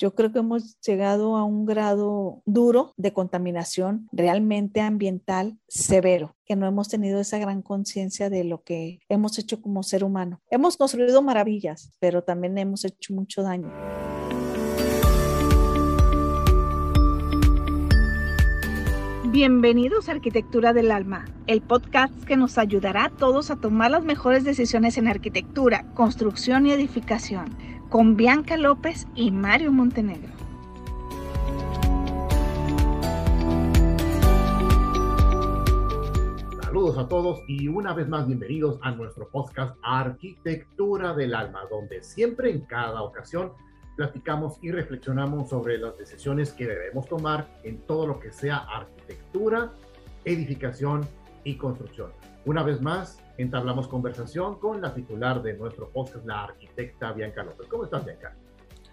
Yo creo que hemos llegado a un grado duro de contaminación realmente ambiental severo, que no hemos tenido esa gran conciencia de lo que hemos hecho como ser humano. Hemos construido maravillas, pero también hemos hecho mucho daño. Bienvenidos a Arquitectura del Alma, el podcast que nos ayudará a todos a tomar las mejores decisiones en arquitectura, construcción y edificación con Bianca López y Mario Montenegro. Saludos a todos y una vez más bienvenidos a nuestro podcast Arquitectura del Alma, donde siempre en cada ocasión platicamos y reflexionamos sobre las decisiones que debemos tomar en todo lo que sea arquitectura, edificación y construcción. Una vez más, entablamos conversación con la titular de nuestro podcast, la arquitecta Bianca López. ¿Cómo estás, Bianca?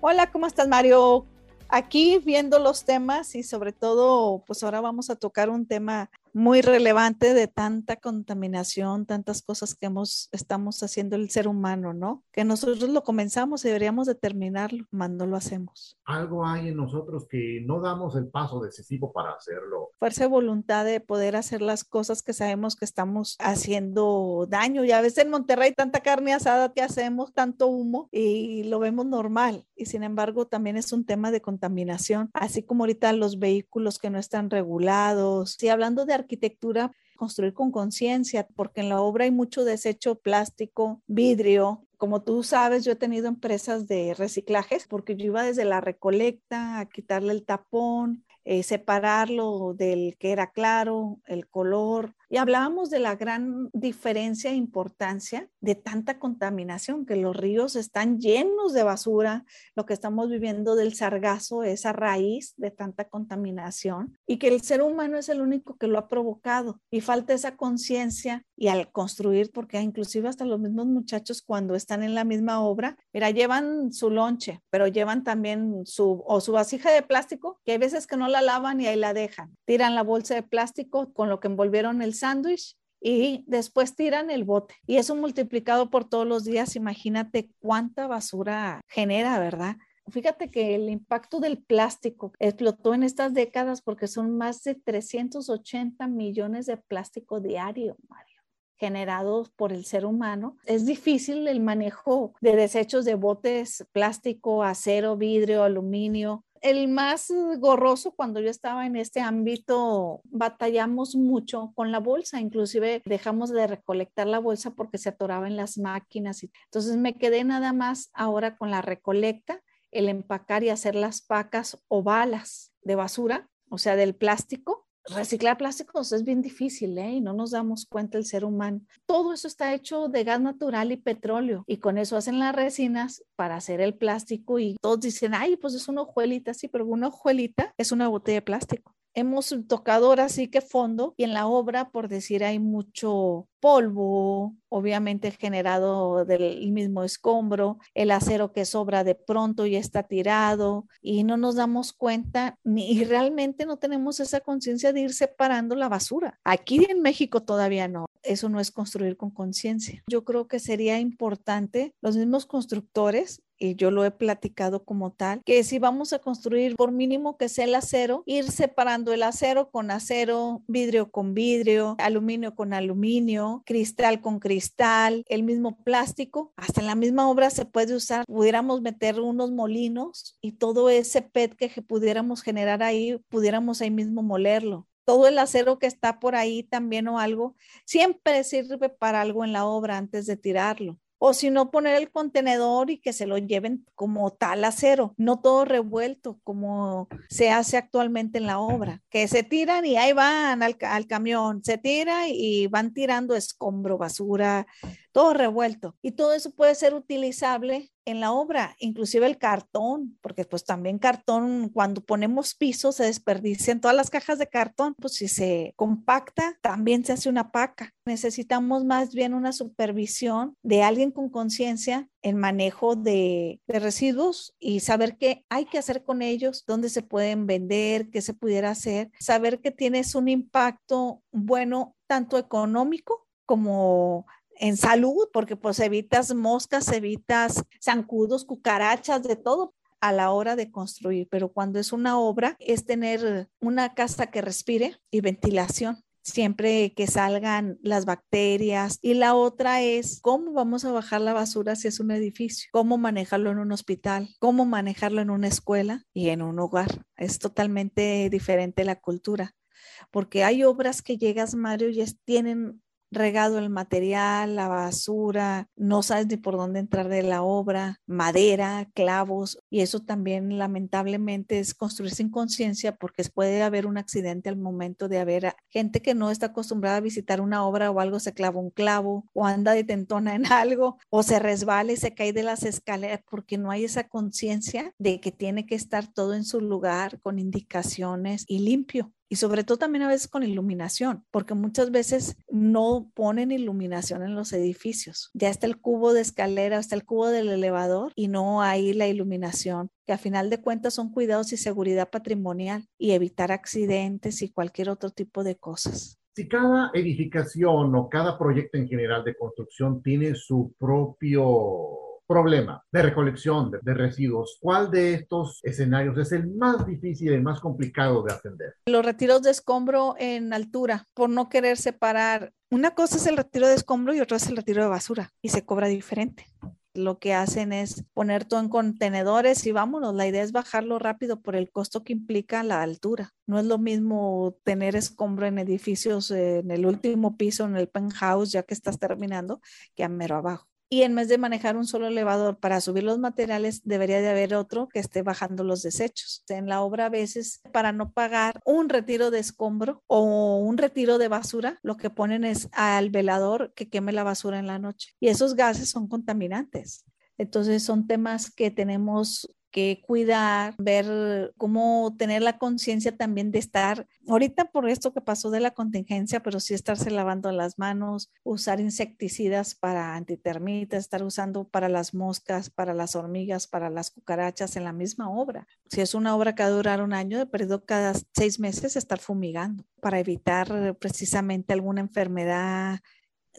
Hola, ¿cómo estás, Mario? Aquí viendo los temas y sobre todo, pues ahora vamos a tocar un tema muy relevante de tanta contaminación, tantas cosas que hemos, estamos haciendo el ser humano, ¿no? Que nosotros lo comenzamos y deberíamos de terminarlo cuando lo hacemos. Algo hay en nosotros que no damos el paso decisivo para hacerlo. Fuerza de voluntad de poder hacer las cosas que sabemos que estamos haciendo daño. Y a veces en Monterrey tanta carne asada que hacemos, tanto humo y lo vemos normal. Y sin embargo también es un tema de contaminación, así como ahorita los vehículos que no están regulados. Y hablando de arquitectura, construir con conciencia, porque en la obra hay mucho desecho plástico, vidrio. Como tú sabes, yo he tenido empresas de reciclajes porque yo iba desde la recolecta a quitarle el tapón, eh, separarlo del que era claro, el color, y hablábamos de la gran diferencia e importancia de tanta contaminación, que los ríos están llenos de basura, lo que estamos viviendo del sargazo, esa raíz de tanta contaminación, y que el ser humano es el único que lo ha provocado. Y falta esa conciencia y al construir, porque inclusive hasta los mismos muchachos cuando están en la misma obra, mira, llevan su lonche, pero llevan también su, o su vasija de plástico, que hay veces que no la lavan y ahí la dejan. Tiran la bolsa de plástico con lo que envolvieron el sándwich y después tiran el bote. Y eso multiplicado por todos los días, imagínate cuánta basura genera, ¿verdad? Fíjate que el impacto del plástico explotó en estas décadas porque son más de 380 millones de plástico diario, Mario generados por el ser humano. Es difícil el manejo de desechos de botes plástico, acero, vidrio, aluminio, el más gorroso cuando yo estaba en este ámbito, batallamos mucho con la bolsa, inclusive dejamos de recolectar la bolsa porque se atoraba en las máquinas. Entonces me quedé nada más ahora con la recolecta, el empacar y hacer las pacas o balas de basura, o sea, del plástico reciclar plásticos es bien difícil, ¿eh? Y no nos damos cuenta el ser humano. Todo eso está hecho de gas natural y petróleo y con eso hacen las resinas para hacer el plástico y todos dicen, ay, pues es una hojuelita, sí, pero una hojuelita es una botella de plástico hemos tocado ahora sí que fondo y en la obra, por decir, hay mucho polvo, obviamente generado del mismo escombro, el acero que sobra de pronto y está tirado y no nos damos cuenta ni realmente no tenemos esa conciencia de ir separando la basura. Aquí en México todavía no. Eso no es construir con conciencia. Yo creo que sería importante los mismos constructores y yo lo he platicado como tal, que si vamos a construir por mínimo que sea el acero, ir separando el acero con acero, vidrio con vidrio, aluminio con aluminio, cristal con cristal, el mismo plástico, hasta en la misma obra se puede usar, pudiéramos meter unos molinos y todo ese PET que pudiéramos generar ahí, pudiéramos ahí mismo molerlo. Todo el acero que está por ahí también o algo, siempre sirve para algo en la obra antes de tirarlo o si no poner el contenedor y que se lo lleven como tal acero, no todo revuelto como se hace actualmente en la obra, que se tiran y ahí van al, camión, se tira y van tirando escombro, basura, todo revuelto. Y todo eso puede ser utilizable en la obra, inclusive el cartón, porque pues también cartón, cuando ponemos piso se desperdician todas las cajas de cartón, pues si se compacta, también se hace una paca. Necesitamos más bien una supervisión de alguien con conciencia en manejo de, de, residuos y saber qué hay que hacer con ellos, dónde se pueden vender, qué se pudiera hacer, saber que tienes un impacto bueno tanto económico como en salud, porque pues evitas moscas, evitas zancudos, cucarachas, de todo. a la hora de construir, pero cuando es una obra es tener una casa que respire y ventilación siempre que salgan las bacterias. Y la otra es cómo vamos a bajar la basura si es un edificio, cómo manejarlo en un hospital, cómo manejarlo en una escuela y en un hogar. Es totalmente diferente la cultura porque hay obras que llegas, Mario, y tienen regado el material, la basura, no sabes ni por dónde entrar de la obra, madera, clavos, y eso también lamentablemente es construir sin conciencia porque puede haber un accidente al momento de haber gente que no está acostumbrada a visitar una obra o algo se clava un clavo o anda de tentona en algo o se resbala y se cae de las escaleras porque no hay esa conciencia de que tiene que estar todo en su lugar con indicaciones y limpio y sobre todo también a veces con iluminación, porque muchas veces no ponen iluminación en los edificios. Ya está el cubo de escalera, está el cubo del elevador y no hay la iluminación, que a final de cuentas son cuidados y seguridad patrimonial y evitar accidentes y cualquier otro tipo de cosas. Si cada edificación o cada proyecto en general de construcción tiene su propio problema de recolección de, residuos, ¿cuál de estos escenarios es el más difícil el más complicado de atender? Los retiros de escombro en altura, por no querer separar. Una cosa es el retiro de escombro y otra es el retiro de basura y se cobra diferente lo que hacen es poner todo en contenedores y vámonos. La idea es bajarlo rápido por el costo que implica la altura. No es lo mismo tener escombro en edificios en el último piso, en el penthouse, ya que estás terminando, que a mero abajo y en vez de manejar un solo elevador para subir los materiales, debería de haber otro que esté bajando los desechos. En la obra a veces, para no pagar un retiro de escombro o un retiro de basura, lo que ponen es al velador que queme la basura en la noche. Y esos gases son contaminantes. Entonces son temas que tenemos cuidar, ver cómo tener la conciencia también de estar, ahorita por esto que pasó de la contingencia, pero sí estarse lavando las manos, usar insecticidas para antitermitas, estar usando para las moscas, para las hormigas, para las cucarachas en la misma obra. Si es una obra que va a durar un año, de periodo cada seis meses estar fumigando para evitar precisamente alguna enfermedad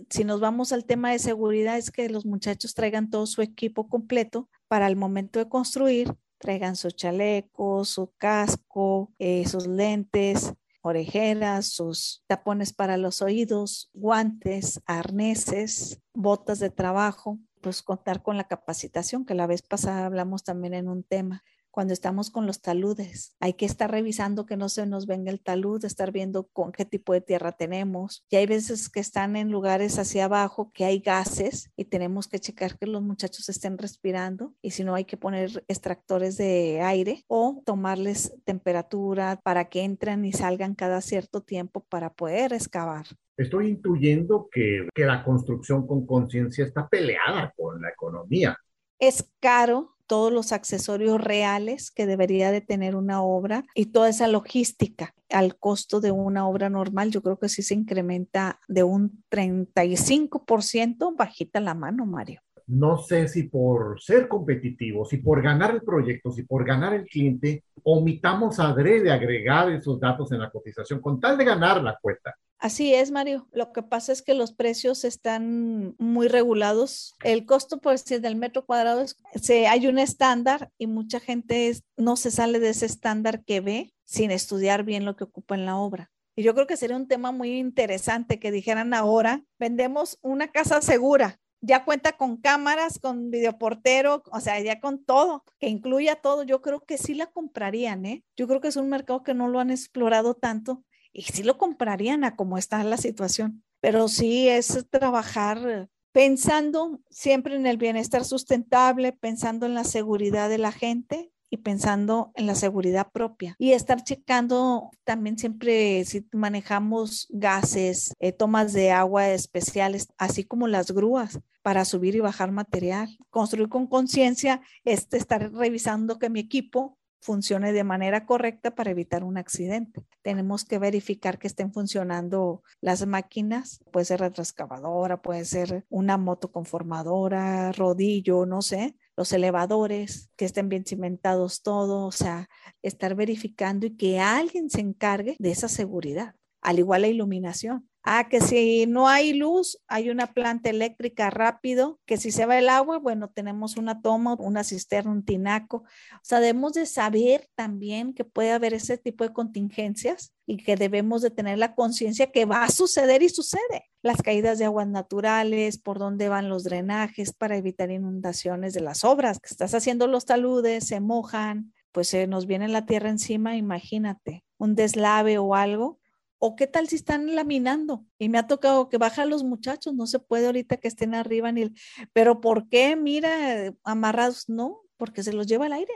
si nos vamos al tema de seguridad, es que los muchachos traigan todo su equipo completo para el momento de construir, traigan su chaleco, su casco, eh, sus lentes, orejeras, sus tapones para los oídos, guantes, arneses, botas de trabajo, pues contar con la capacitación, que la vez pasada hablamos también en un tema cuando estamos con los taludes. Hay que estar revisando que no se nos venga el talud, estar viendo con qué tipo de tierra tenemos. Y hay veces que están en lugares hacia abajo que hay gases y tenemos que checar que los muchachos estén respirando y si no hay que poner extractores de aire o tomarles temperatura para que entren y salgan cada cierto tiempo para poder excavar. Estoy intuyendo que, que la construcción con conciencia está peleada con la economía. Es caro todos los accesorios reales que debería de tener una obra y toda esa logística al costo de una obra normal, yo creo que sí se incrementa de un 35%, bajita la mano, Mario. No sé si por ser competitivos, si por ganar el proyecto, si por ganar el cliente, omitamos adrede agregar esos datos en la cotización con tal de ganar la cuenta. Así es, Mario. Lo que pasa es que los precios están muy regulados. El costo por decir del metro cuadrado es, se, hay un estándar y mucha gente no se sale de ese estándar que ve sin estudiar bien lo que ocupa en la obra. Y yo creo que sería un tema muy interesante que dijeran ahora, vendemos una casa segura, ya cuenta con cámaras, con videoportero, o sea, ya con todo, que incluya todo, yo creo que sí la comprarían, ¿eh? Yo creo que es un mercado que no lo han explorado tanto y sí lo comprarían a cómo está la situación, pero sí es trabajar pensando siempre en el bienestar sustentable, pensando en la seguridad de la gente y pensando en la seguridad propia y estar checando también siempre si manejamos gases, eh, tomas de agua especiales, así como las grúas para subir y bajar material. Construir con conciencia es estar revisando que mi equipo funcione de manera correcta para evitar un accidente. Tenemos que verificar que estén funcionando las máquinas, puede ser retroexcavadora, puede ser una moto conformadora, rodillo, no sé, los elevadores, que estén bien cimentados todo, o sea, estar verificando y que alguien se encargue de esa seguridad. Al igual la iluminación, Ah, que si no hay luz, hay una planta eléctrica rápido, que si se va el agua, bueno, tenemos una toma, una cisterna, un tinaco. O sea, debemos de saber también que puede haber ese tipo de contingencias y que debemos de tener la conciencia que va a suceder y sucede. Las caídas de aguas naturales, por dónde van los drenajes para evitar inundaciones de las obras, que estás haciendo los taludes, se mojan, pues se nos viene la tierra encima, imagínate, un deslave o algo, ¿O qué tal si están laminando? Y me ha tocado que bajan los muchachos, no se puede ahorita que estén arriba ni Pero ¿por qué? Mira, amarrados, no, porque se los lleva el aire.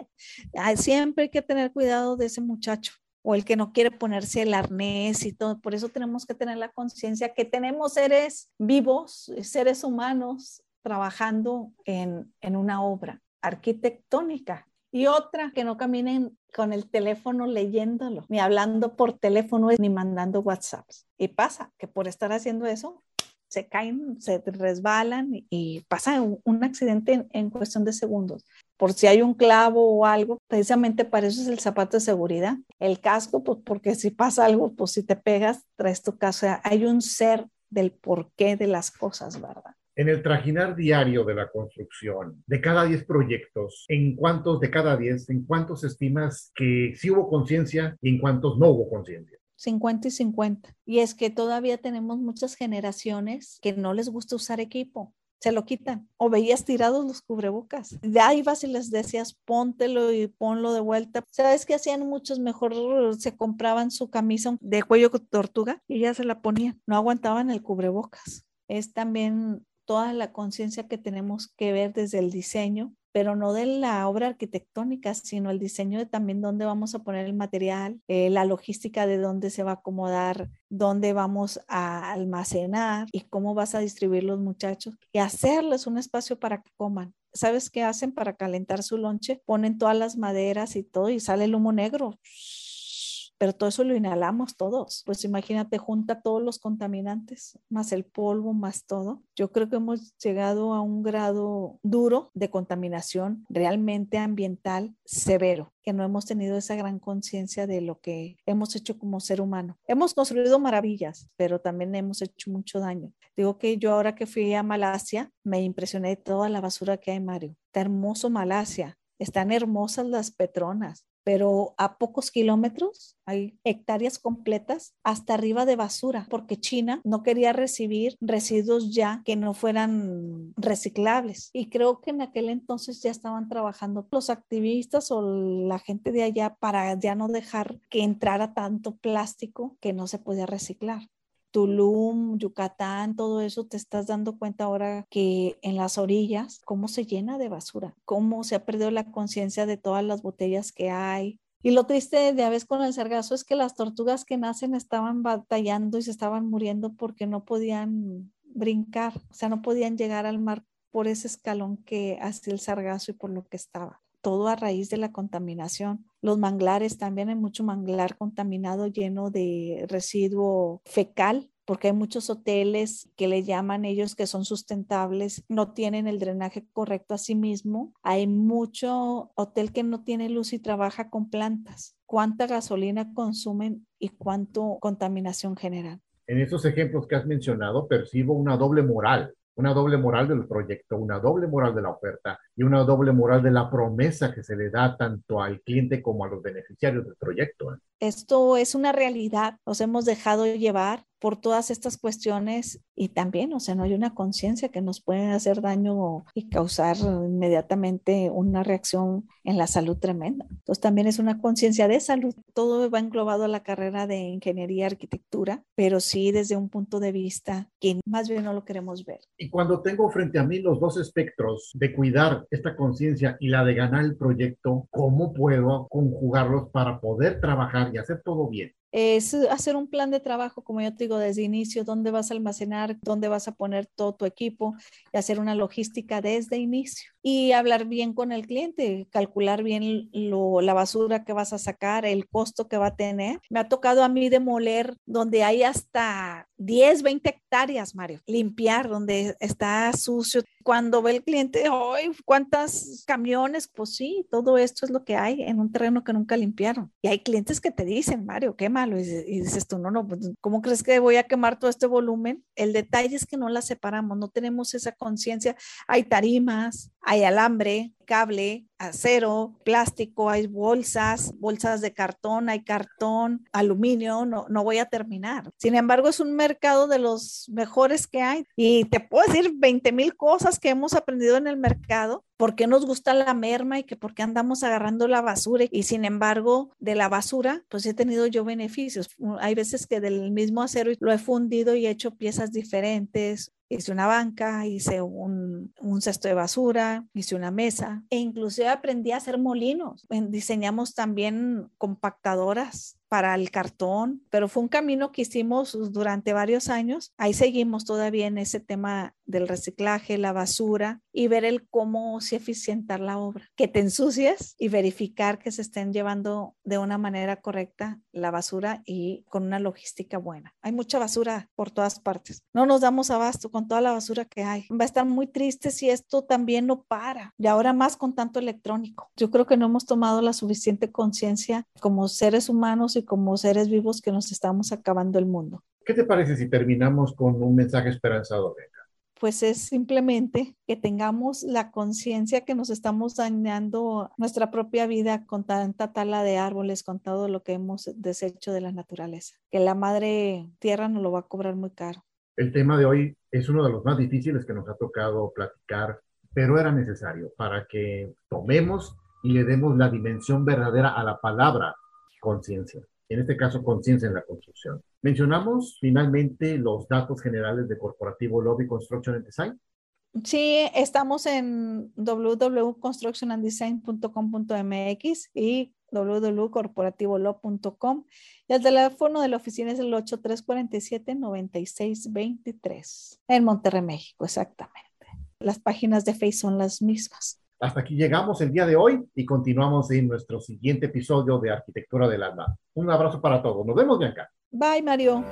Siempre hay que tener cuidado de ese muchacho o el que no quiere ponerse el arnés y todo. Por eso tenemos que tener la conciencia que tenemos seres vivos, seres humanos trabajando en, en una obra arquitectónica y otra, que no caminen con el teléfono leyéndolo, ni hablando por teléfono, ni mandando WhatsApps. Y pasa que por estar haciendo eso, se caen, se resbalan y pasa un, accidente en, cuestión de segundos. Por si hay un clavo o algo, precisamente para eso es el zapato de seguridad. El casco, pues porque si pasa algo, pues si te pegas, traes tu caso. hay un ser del porqué de las cosas, ¿verdad? En el trajinar diario de la construcción, de cada 10 proyectos, ¿en cuántos de cada 10, en cuántos estimas que sí hubo conciencia y en cuántos no hubo conciencia? 50 y 50. Y es que todavía tenemos muchas generaciones que no les gusta usar equipo, se lo quitan. O veías tirados los cubrebocas. Ya ibas y les decías, póntelo y ponlo de vuelta. ¿Sabes qué hacían muchos? Mejor se compraban su camisa de cuello tortuga y ya se la ponían. No aguantaban el cubrebocas. Es también toda la conciencia que tenemos que ver desde el diseño, pero no de la obra arquitectónica, sino el diseño de también dónde vamos a poner el material, eh, la logística de dónde se va a acomodar, dónde vamos a almacenar y cómo vas a distribuir los muchachos y hacerles un espacio para que coman. ¿Sabes qué hacen para calentar su lonche? Ponen todas las maderas y todo y sale el humo negro pero todo eso lo inhalamos todos. Pues imagínate, junta todos los contaminantes, más el polvo, más todo. Yo creo que hemos llegado a un grado duro de contaminación realmente ambiental severo, que no hemos tenido esa gran conciencia de lo que hemos hecho como ser humano. Hemos construido maravillas, pero también hemos hecho mucho daño. Digo que yo ahora que fui a Malasia, me impresioné de toda la basura que hay, Mario. Está hermoso Malasia. Están hermosas las Petronas pero a pocos kilómetros hay hectáreas completas hasta arriba de basura, porque China no quería recibir residuos ya que no fueran reciclables. Y creo que en aquel entonces ya estaban trabajando los activistas o la gente de allá para ya no dejar que entrara tanto plástico que no se podía reciclar. Tulum, Yucatán, todo eso, te estás dando cuenta ahora que en las orillas, cómo se llena de basura, cómo se ha perdido la conciencia de todas las botellas que hay. Y lo triste de a veces con el sargazo es que las tortugas que nacen estaban batallando y se estaban muriendo porque no podían brincar, o sea, no podían llegar al mar por ese escalón que hacía el sargazo y por lo que estaba todo a raíz de la contaminación. Los manglares, también hay mucho manglar contaminado lleno de residuo fecal porque hay muchos hoteles que le llaman ellos que son sustentables, no tienen el drenaje correcto a sí mismo. Hay mucho hotel que no tiene luz y trabaja con plantas. ¿Cuánta gasolina consumen y cuánto contaminación generan? En esos ejemplos que has mencionado, percibo una doble moral una doble moral del proyecto, una doble moral de la oferta y una doble moral de la promesa que se le da tanto al cliente como a los beneficiarios del proyecto. Esto es una realidad, nos hemos dejado llevar por todas estas cuestiones y también, o sea, no hay una conciencia que nos puede hacer daño y causar inmediatamente una reacción en la salud tremenda. Entonces también es una conciencia de salud. Todo va englobado a la carrera de ingeniería, arquitectura, pero sí desde un punto de vista que más bien no lo queremos ver. Y cuando tengo frente a mí los dos espectros de cuidar esta conciencia y la de ganar el proyecto, ¿cómo puedo conjugarlos para poder trabajar y hacer todo bien? Es hacer un plan de trabajo, como yo te digo, desde inicio, dónde vas a almacenar, dónde vas a poner todo tu equipo y hacer una logística desde inicio. Y hablar bien con el cliente, calcular bien lo, la basura que vas a sacar, el costo que va a tener. Me ha tocado a mí demoler donde hay hasta 10, 20 hectáreas, Mario, limpiar donde está sucio. Cuando ve el cliente, ¡ay! ¿Cuántos camiones? Pues sí, todo esto es lo que hay en un terreno que nunca limpiaron. Y hay clientes que te dicen, Mario, qué malo. Y, dices tú, no, no, pues, ¿cómo crees que voy a quemar todo este volumen? El detalle es que no la separamos, no tenemos esa conciencia. Hay tarimas, hay alambre, cable, acero, plástico, hay bolsas, bolsas de cartón, hay cartón, aluminio, no, no voy a terminar. Sin embargo, es un mercado de los mejores que hay y te puedo decir 20 mil cosas que hemos aprendido en el mercado por qué nos gusta la merma y que por qué andamos agarrando la basura. Y sin embargo, de la basura, pues he tenido yo beneficios. Hay veces que del mismo acero lo he fundido y he hecho piezas diferentes. Hice una banca, hice un, un cesto de basura, hice una mesa e inclusive aprendí a hacer molinos. Diseñamos también compactadoras para el cartón, pero fue un camino que hicimos durante varios años. Ahí seguimos todavía en ese tema del reciclaje, la basura y ver el cómo se eficientar la obra, que te ensucies y verificar que se estén llevando de una manera correcta la basura y con una logística buena. Hay mucha basura por todas partes. No nos damos abasto con toda la basura que hay. Va a estar muy triste si esto también no para y ahora más con tanto electrónico. Yo creo que no hemos tomado la suficiente conciencia como seres humanos y como seres vivos que nos estamos acabando el mundo. ¿Qué te parece si terminamos con un mensaje esperanzador? pues es simplemente que tengamos la conciencia que nos estamos dañando nuestra propia vida con tanta tala de árboles, con todo lo que hemos deshecho de la naturaleza, que la madre tierra nos lo va a cobrar muy caro. El tema de hoy es uno de los más difíciles que nos ha tocado platicar, pero era necesario para que tomemos y le demos la dimensión verdadera a la palabra conciencia en este caso conciencia en la construcción. Mencionamos finalmente los datos generales de Corporativo Lobby Construction and Design. Sí, estamos en www.constructionanddesign.com.mx y www.corporativolo.com y el teléfono de la oficina es el 8347-9623 en Monterrey, México, exactamente. Las páginas de Facebook son las mismas. Hasta aquí llegamos el día de hoy y continuamos en nuestro siguiente episodio de Arquitectura del Alma. Un abrazo para todos. Nos vemos, Bianca. Bye, Mario.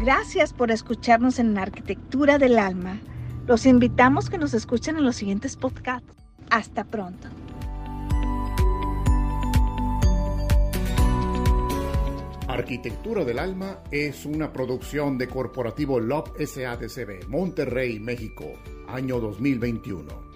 Gracias por escucharnos en Arquitectura del Alma. Los invitamos que nos escuchen en los siguientes podcasts. Hasta pronto. Arquitectura del Alma es una producción de Corporativo LOB SADCB, Monterrey, México, año 2021.